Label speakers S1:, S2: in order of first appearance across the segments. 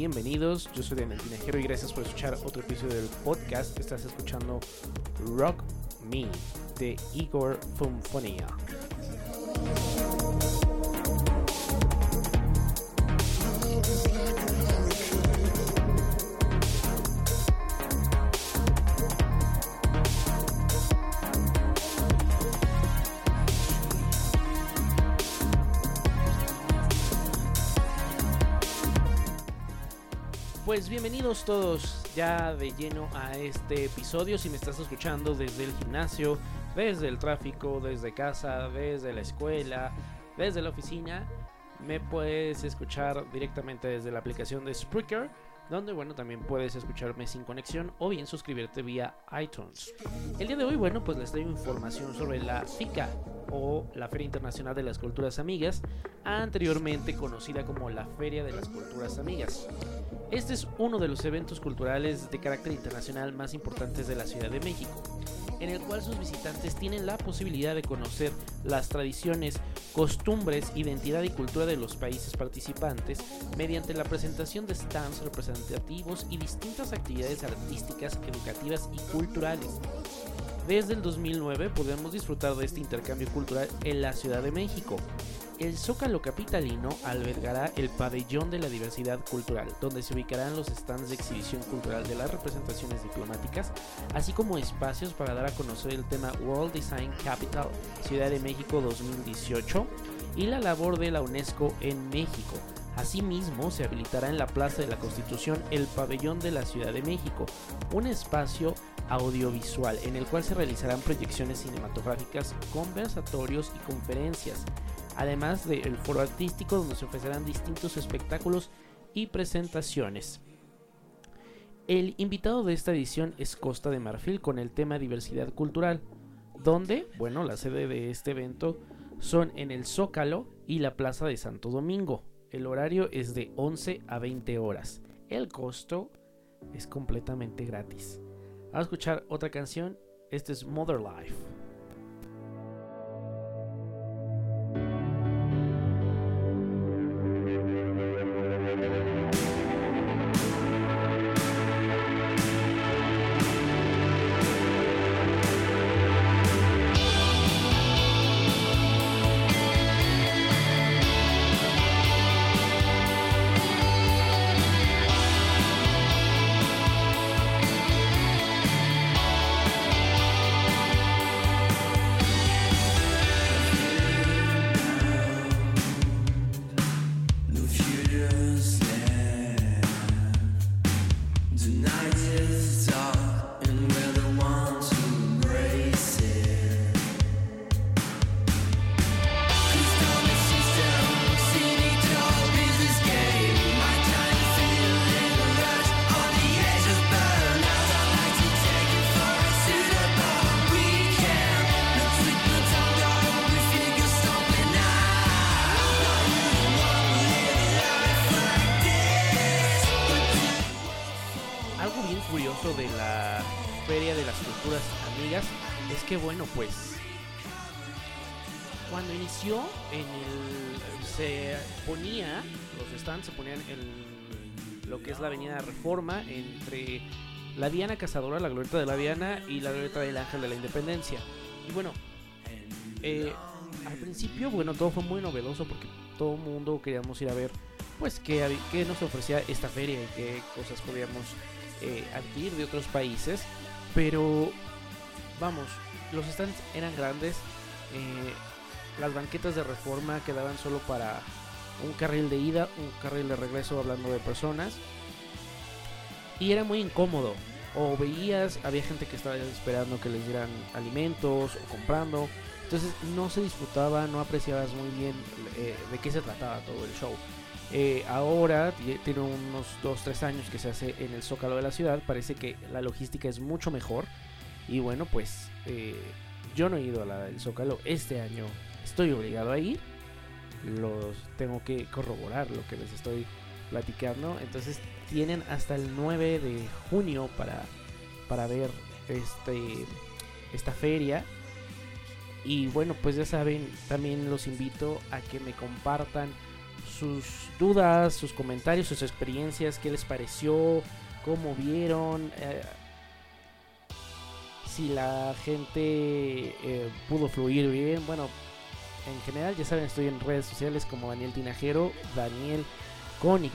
S1: Bienvenidos. Yo soy Daniel Tinajero y gracias por escuchar otro episodio del podcast. Estás escuchando Rock Me de Igor Funfonia. Pues bienvenidos todos ya de lleno a este episodio. Si me estás escuchando desde el gimnasio, desde el tráfico, desde casa, desde la escuela, desde la oficina, me puedes escuchar directamente desde la aplicación de Spreaker, donde bueno, también puedes escucharme sin conexión o bien suscribirte vía iTunes. El día de hoy, bueno, pues les traigo información sobre la FICA o la Feria Internacional de las Culturas Amigas, anteriormente conocida como la Feria de las Culturas Amigas. Este es uno de los eventos culturales de carácter internacional más importantes de la Ciudad de México, en el cual sus visitantes tienen la posibilidad de conocer las tradiciones, costumbres, identidad y cultura de los países participantes mediante la presentación de stands representativos y distintas actividades artísticas, educativas y culturales. Desde el 2009 podemos disfrutar de este intercambio cultural en la Ciudad de México. El Zócalo Capitalino albergará el Pabellón de la Diversidad Cultural, donde se ubicarán los stands de exhibición cultural de las representaciones diplomáticas, así como espacios para dar a conocer el tema World Design Capital Ciudad de México 2018 y la labor de la UNESCO en México. Asimismo, se habilitará en la Plaza de la Constitución el Pabellón de la Ciudad de México, un espacio audiovisual en el cual se realizarán proyecciones cinematográficas, conversatorios y conferencias, además del foro artístico donde se ofrecerán distintos espectáculos y presentaciones. El invitado de esta edición es Costa de Marfil con el tema diversidad cultural, donde, bueno, la sede de este evento son en el Zócalo y la Plaza de Santo Domingo. El horario es de 11 a 20 horas. El costo es completamente gratis. Vamos a escuchar otra canción. Este es Mother Life. Que, bueno, pues cuando inició en el se ponía los stands se ponían en lo que es la Avenida Reforma entre la Diana Cazadora, la Glorieta de la Diana y la Glorieta del Ángel de la Independencia. Y bueno, eh, al principio, bueno, todo fue muy novedoso porque todo el mundo queríamos ir a ver, pues, qué, qué nos ofrecía esta feria y qué cosas podíamos eh, adquirir de otros países. Pero, vamos, los stands eran grandes. eh, las banquetas de reforma quedaban solo para un carril de ida, un carril de regreso hablando de personas. Y era muy incómodo. O veías, había gente que estaba esperando que les dieran alimentos o comprando. Entonces no se disfrutaba, no apreciabas muy bien eh, de qué se trataba todo el show. Eh, ahora tie- tiene unos 2-3 años que se hace en el Zócalo de la ciudad. Parece que la logística es mucho mejor. Y bueno, pues eh, yo no he ido a la del Zócalo. Este año estoy obligado a ir. Los tengo que corroborar lo que les estoy platicando. Entonces tienen hasta el 9 de junio para, para ver este, esta feria. Y bueno, pues ya saben, también los invito a que me compartan sus dudas, sus comentarios, sus experiencias, qué les pareció, cómo vieron, eh, si la gente eh, pudo fluir bien. Bueno, en general, ya saben, estoy en redes sociales como Daniel Tinajero, Daniel con Y.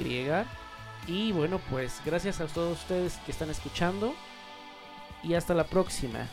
S1: Y bueno, pues gracias a todos ustedes que están escuchando. Y hasta la próxima.